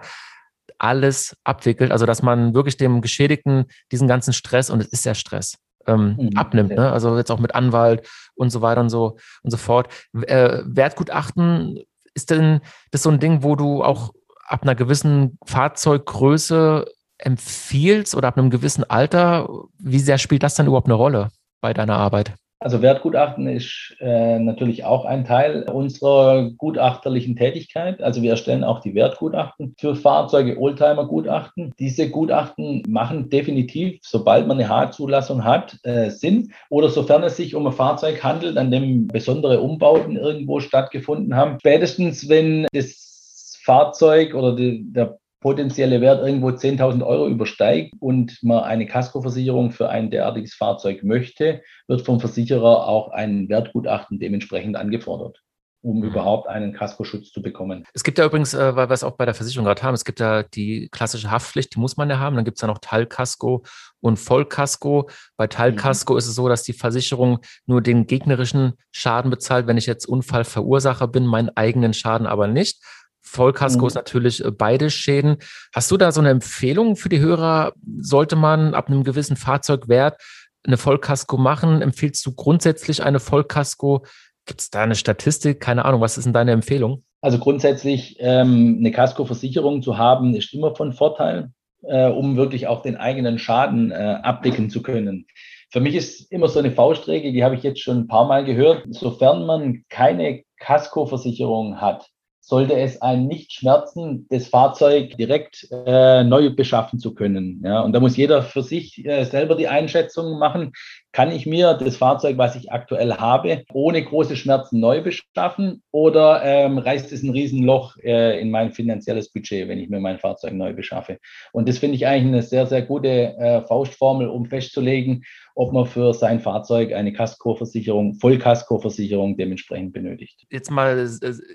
alles abwickelt, also dass man wirklich dem Geschädigten diesen ganzen Stress, und es ist ja Stress, ähm, mhm. abnimmt. Ne? Also jetzt auch mit Anwalt und so weiter und so und so fort. Äh, Wertgutachten, ist denn das so ein Ding, wo du auch ab einer gewissen Fahrzeuggröße empfiehlst oder ab einem gewissen Alter? Wie sehr spielt das dann überhaupt eine Rolle bei deiner Arbeit? Also Wertgutachten ist äh, natürlich auch ein Teil unserer gutachterlichen Tätigkeit. Also wir erstellen auch die Wertgutachten für Fahrzeuge, Oldtimer-Gutachten. Diese Gutachten machen definitiv, sobald man eine H-Zulassung hat, äh, Sinn. Oder sofern es sich um ein Fahrzeug handelt, an dem besondere Umbauten irgendwo stattgefunden haben. Spätestens, wenn das Fahrzeug oder die, der potenzielle Wert irgendwo 10.000 Euro übersteigt und man eine Kaskoversicherung für ein derartiges Fahrzeug möchte, wird vom Versicherer auch ein Wertgutachten dementsprechend angefordert um mhm. überhaupt einen Kaskoschutz zu bekommen. Es gibt ja übrigens, äh, weil wir es auch bei der Versicherung gerade haben, es gibt ja die klassische Haftpflicht, die muss man ja haben. Dann gibt es ja noch Teilkasko und Vollkasko. Bei Teilkasko mhm. ist es so, dass die Versicherung nur den gegnerischen Schaden bezahlt, wenn ich jetzt Unfallverursacher bin, meinen eigenen Schaden aber nicht. Vollkasko mhm. ist natürlich äh, beide Schäden. Hast du da so eine Empfehlung für die Hörer? Sollte man ab einem gewissen Fahrzeugwert eine Vollkasko machen? Empfiehlst du grundsätzlich eine Vollkasko? Gibt es da eine Statistik? Keine Ahnung. Was ist denn deine Empfehlung? Also grundsätzlich ähm, eine Kaskoversicherung zu haben, ist immer von Vorteil, äh, um wirklich auch den eigenen Schaden äh, abdecken zu können. Für mich ist immer so eine Faustregel, die habe ich jetzt schon ein paar Mal gehört. Sofern man keine Kaskoversicherung hat, sollte es einen nicht schmerzen, das Fahrzeug direkt äh, neu beschaffen zu können. Ja, und da muss jeder für sich äh, selber die Einschätzung machen. Kann ich mir das Fahrzeug, was ich aktuell habe, ohne große Schmerzen neu beschaffen oder ähm, reißt es ein Riesenloch äh, in mein finanzielles Budget, wenn ich mir mein Fahrzeug neu beschaffe? Und das finde ich eigentlich eine sehr, sehr gute äh, Faustformel, um festzulegen, ob man für sein Fahrzeug eine Kaskoversicherung, Vollkaskoversicherung dementsprechend benötigt. Jetzt mal,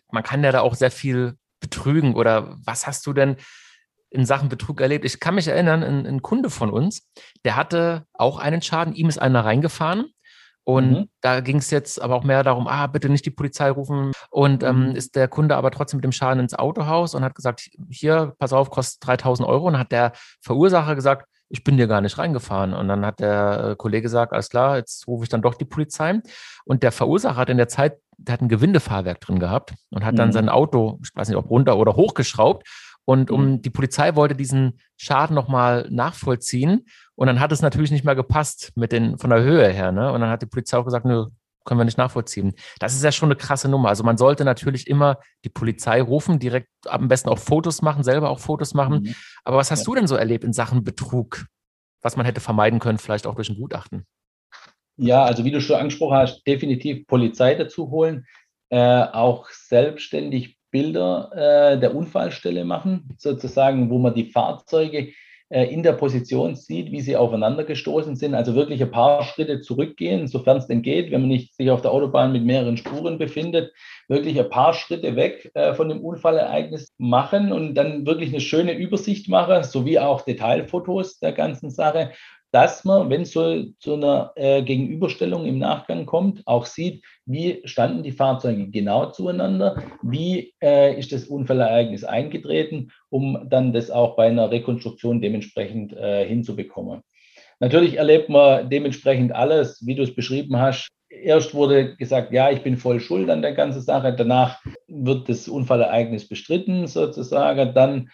man kann ja da auch sehr viel betrügen oder was hast du denn in Sachen Betrug erlebt? Ich kann mich erinnern, ein, ein Kunde von uns, der hatte auch einen Schaden, ihm ist einer reingefahren und mhm. da ging es jetzt aber auch mehr darum, ah, bitte nicht die Polizei rufen. Und ähm, mhm. ist der Kunde aber trotzdem mit dem Schaden ins Autohaus und hat gesagt, hier, pass auf, kostet 3000 Euro. Und hat der Verursacher gesagt, ich bin dir gar nicht reingefahren. Und dann hat der äh, Kollege gesagt, alles klar, jetzt rufe ich dann doch die Polizei. Und der Verursacher hat in der Zeit, der hat ein Gewindefahrwerk drin gehabt und hat dann mhm. sein Auto, ich weiß nicht, ob runter oder hochgeschraubt Und um mhm. die Polizei wollte diesen Schaden nochmal nachvollziehen. Und dann hat es natürlich nicht mehr gepasst mit den, von der Höhe her. Ne? Und dann hat die Polizei auch gesagt, nö, können wir nicht nachvollziehen. Das ist ja schon eine krasse Nummer. Also man sollte natürlich immer die Polizei rufen, direkt am besten auch Fotos machen, selber auch Fotos machen. Mhm. Aber was hast ja. du denn so erlebt in Sachen Betrug, was man hätte vermeiden können, vielleicht auch durch ein Gutachten? Ja, also wie du schon angesprochen hast, definitiv Polizei dazu holen, äh, auch selbstständig Bilder äh, der Unfallstelle machen, sozusagen, wo man die Fahrzeuge äh, in der Position sieht, wie sie aufeinander gestoßen sind. Also wirklich ein paar Schritte zurückgehen, sofern es denn geht, wenn man nicht sich auf der Autobahn mit mehreren Spuren befindet, wirklich ein paar Schritte weg äh, von dem Unfallereignis machen und dann wirklich eine schöne Übersicht machen, sowie auch Detailfotos der ganzen Sache dass man, wenn es so zu einer äh, Gegenüberstellung im Nachgang kommt, auch sieht, wie standen die Fahrzeuge genau zueinander, wie äh, ist das Unfallereignis eingetreten, um dann das auch bei einer Rekonstruktion dementsprechend äh, hinzubekommen. Natürlich erlebt man dementsprechend alles, wie du es beschrieben hast. Erst wurde gesagt, ja, ich bin voll schuld an der ganzen Sache. Danach wird das Unfallereignis bestritten, sozusagen. Dann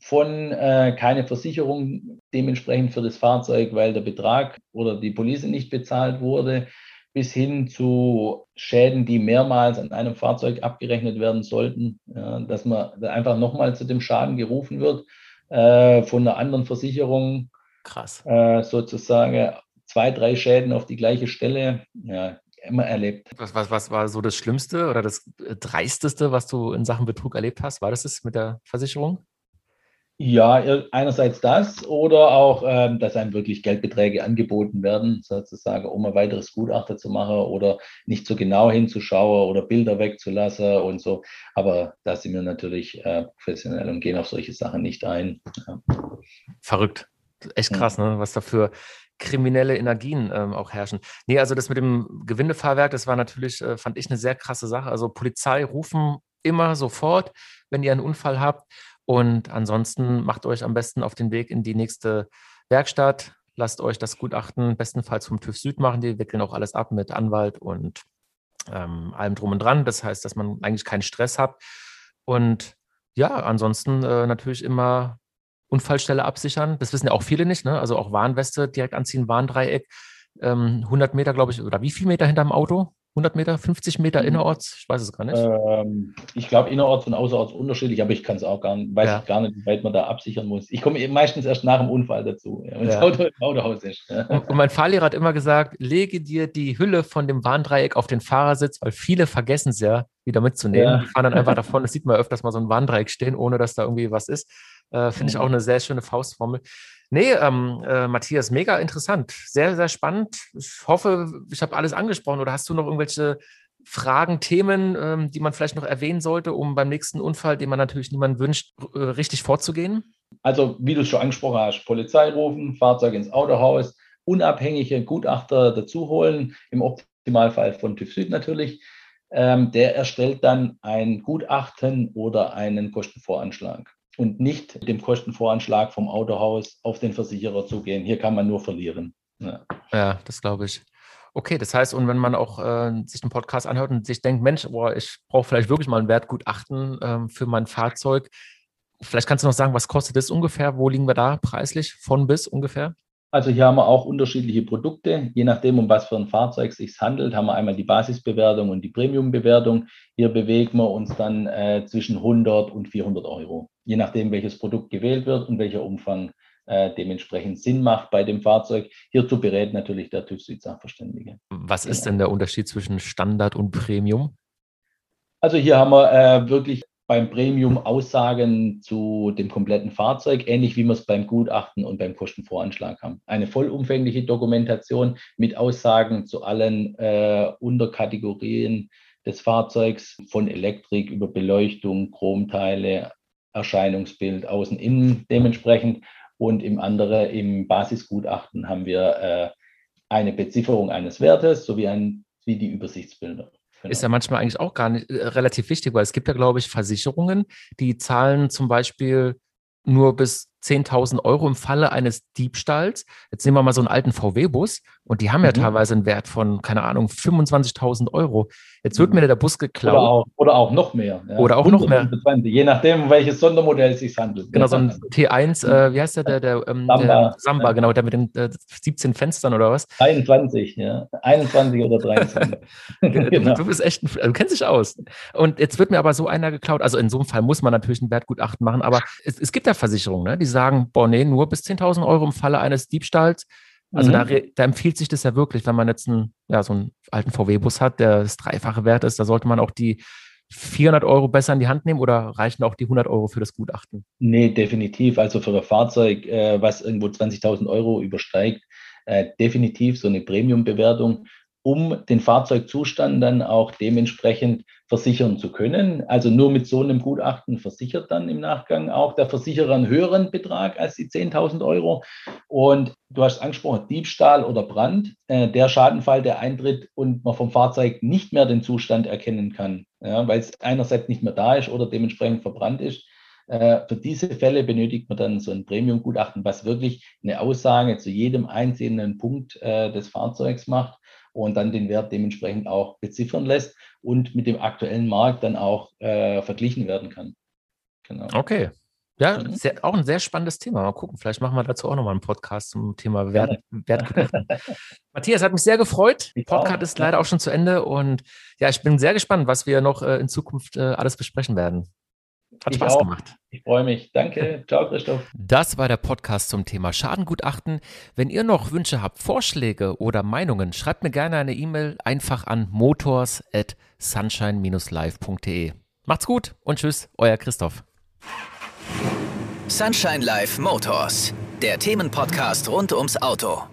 von äh, keine Versicherung dementsprechend für das Fahrzeug, weil der Betrag oder die Police nicht bezahlt wurde, bis hin zu Schäden, die mehrmals an einem Fahrzeug abgerechnet werden sollten, ja, dass man einfach nochmal zu dem Schaden gerufen wird äh, von einer anderen Versicherung. Krass. Äh, sozusagen zwei, drei Schäden auf die gleiche Stelle. Ja, immer erlebt. Was, was, was war so das Schlimmste oder das Dreisteste, was du in Sachen Betrug erlebt hast? War das es mit der Versicherung? Ja, einerseits das oder auch, ähm, dass einem wirklich Geldbeträge angeboten werden, sozusagen, um ein weiteres Gutachter zu machen oder nicht so genau hinzuschauen oder Bilder wegzulassen und so. Aber da sind wir natürlich äh, professionell und gehen auf solche Sachen nicht ein. Ja. Verrückt. Echt krass, ja. ne? was da für kriminelle Energien ähm, auch herrschen. Nee, also das mit dem Gewindefahrwerk, das war natürlich, äh, fand ich eine sehr krasse Sache. Also Polizei rufen immer sofort, wenn ihr einen Unfall habt. Und ansonsten macht euch am besten auf den Weg in die nächste Werkstatt. Lasst euch das Gutachten bestenfalls vom TÜV Süd machen. Die wickeln auch alles ab mit Anwalt und ähm, allem drum und dran. Das heißt, dass man eigentlich keinen Stress hat. Und ja, ansonsten äh, natürlich immer Unfallstelle absichern. Das wissen ja auch viele nicht. Ne? Also auch Warnweste direkt anziehen, Warndreieck. Ähm, 100 Meter, glaube ich, oder wie viel Meter hinterm Auto? 100 Meter, 50 Meter mhm. innerorts? Ich weiß es gar nicht. Ähm, ich glaube innerorts und außerorts unterschiedlich, aber ich kann es auch gar nicht, weiß ja. gar nicht, wie weit man da absichern muss. Ich komme meistens erst nach dem Unfall dazu, wenn das Auto im Autohaus ist. Und, und mein Fahrlehrer hat immer gesagt, lege dir die Hülle von dem Warndreieck auf den Fahrersitz, weil viele vergessen es ja, wieder mitzunehmen. Ja. Die fahren dann einfach (laughs) davon. Das sieht man öfters mal so ein Warndreieck stehen, ohne dass da irgendwie was ist. Äh, Finde ich auch eine sehr schöne Faustformel. Nee, ähm, äh, Matthias, mega interessant. Sehr, sehr spannend. Ich hoffe, ich habe alles angesprochen. Oder hast du noch irgendwelche Fragen, Themen, ähm, die man vielleicht noch erwähnen sollte, um beim nächsten Unfall, den man natürlich niemand wünscht, äh, richtig vorzugehen? Also, wie du es schon angesprochen hast, Polizei rufen, Fahrzeug ins Autohaus, unabhängige Gutachter dazu holen, im Optimalfall von TÜV Süd natürlich. Ähm, der erstellt dann ein Gutachten oder einen Kostenvoranschlag und nicht dem Kostenvoranschlag vom Autohaus auf den Versicherer zugehen. Hier kann man nur verlieren. Ja, ja das glaube ich. Okay, das heißt, und wenn man auch äh, sich den Podcast anhört und sich denkt, Mensch, boah, ich brauche vielleicht wirklich mal ein Wertgutachten ähm, für mein Fahrzeug, vielleicht kannst du noch sagen, was kostet das ungefähr? Wo liegen wir da preislich? Von bis ungefähr? Also hier haben wir auch unterschiedliche Produkte. Je nachdem, um was für ein Fahrzeug es sich handelt, haben wir einmal die Basisbewertung und die Premiumbewertung. Hier bewegen wir uns dann äh, zwischen 100 und 400 Euro, je nachdem, welches Produkt gewählt wird und welcher Umfang äh, dementsprechend Sinn macht bei dem Fahrzeug. Hierzu berät natürlich der TÜV-Süd-Sachverständige. Was ist denn der Unterschied zwischen Standard und Premium? Also hier haben wir äh, wirklich beim Premium Aussagen zu dem kompletten Fahrzeug, ähnlich wie wir es beim Gutachten und beim Kostenvoranschlag haben. Eine vollumfängliche Dokumentation mit Aussagen zu allen äh, Unterkategorien des Fahrzeugs, von Elektrik über Beleuchtung, Chromteile, Erscheinungsbild, Außen, Innen dementsprechend. Und im anderen, im Basisgutachten haben wir äh, eine Bezifferung eines Wertes sowie ein, wie die Übersichtsbilder. Genau. Ist ja manchmal eigentlich auch gar nicht äh, relativ wichtig, weil es gibt ja, glaube ich, Versicherungen, die zahlen zum Beispiel nur bis 10.000 Euro im Falle eines Diebstahls. Jetzt nehmen wir mal so einen alten VW-Bus und die haben ja mhm. teilweise einen Wert von, keine Ahnung, 25.000 Euro. Jetzt wird mhm. mir der Bus geklaut. Oder auch, oder auch noch mehr. Ja. Oder auch noch mehr. Je nachdem, welches Sondermodell es sich handelt. Genau, so ein T1, äh, wie heißt der, der, der, ähm, Samba. der Samba, genau, der mit den äh, 17 Fenstern oder was? 21, ja. 21 oder 23. (laughs) genau. Du bist echt, ein, du kennst dich aus. Und jetzt wird mir aber so einer geklaut. Also in so einem Fall muss man natürlich ein Wertgutachten machen, aber es, es gibt ja Versicherungen, ne, die sagen, boah, nee, nur bis 10.000 Euro im Falle eines Diebstahls. Also mhm. da, da, empfiehlt sich das ja wirklich, wenn man jetzt einen, ja, so einen alten VW-Bus hat, der das dreifache Wert ist, da sollte man auch die 400 Euro besser in die Hand nehmen oder reichen auch die 100 Euro für das Gutachten? Nee, definitiv. Also für ein Fahrzeug, äh, was irgendwo 20.000 Euro übersteigt, äh, definitiv so eine Premium-Bewertung um den Fahrzeugzustand dann auch dementsprechend versichern zu können. Also nur mit so einem Gutachten versichert dann im Nachgang auch der Versicherer einen höheren Betrag als die 10.000 Euro. Und du hast angesprochen, Diebstahl oder Brand, äh, der Schadenfall, der eintritt und man vom Fahrzeug nicht mehr den Zustand erkennen kann, ja, weil es einerseits nicht mehr da ist oder dementsprechend verbrannt ist. Äh, für diese Fälle benötigt man dann so ein Premium-Gutachten, was wirklich eine Aussage zu jedem einzelnen Punkt äh, des Fahrzeugs macht und dann den Wert dementsprechend auch beziffern lässt und mit dem aktuellen Markt dann auch äh, verglichen werden kann. Genau. Okay. Ja, mhm. sehr, auch ein sehr spannendes Thema. Mal gucken, vielleicht machen wir dazu auch nochmal einen Podcast zum Thema Wert, Wertgutachten. (laughs) Matthias, hat mich sehr gefreut. Der Podcast ist leider auch schon zu Ende und ja, ich bin sehr gespannt, was wir noch äh, in Zukunft äh, alles besprechen werden. Hat ich Spaß auch. gemacht. Ich freue mich. Danke. Ciao, Christoph. Das war der Podcast zum Thema Schadengutachten. Wenn ihr noch Wünsche habt, Vorschläge oder Meinungen, schreibt mir gerne eine E-Mail einfach an motors@sunshine-live.de. Macht's gut und tschüss, euer Christoph. Sunshine Live Motors, der Themenpodcast rund ums Auto.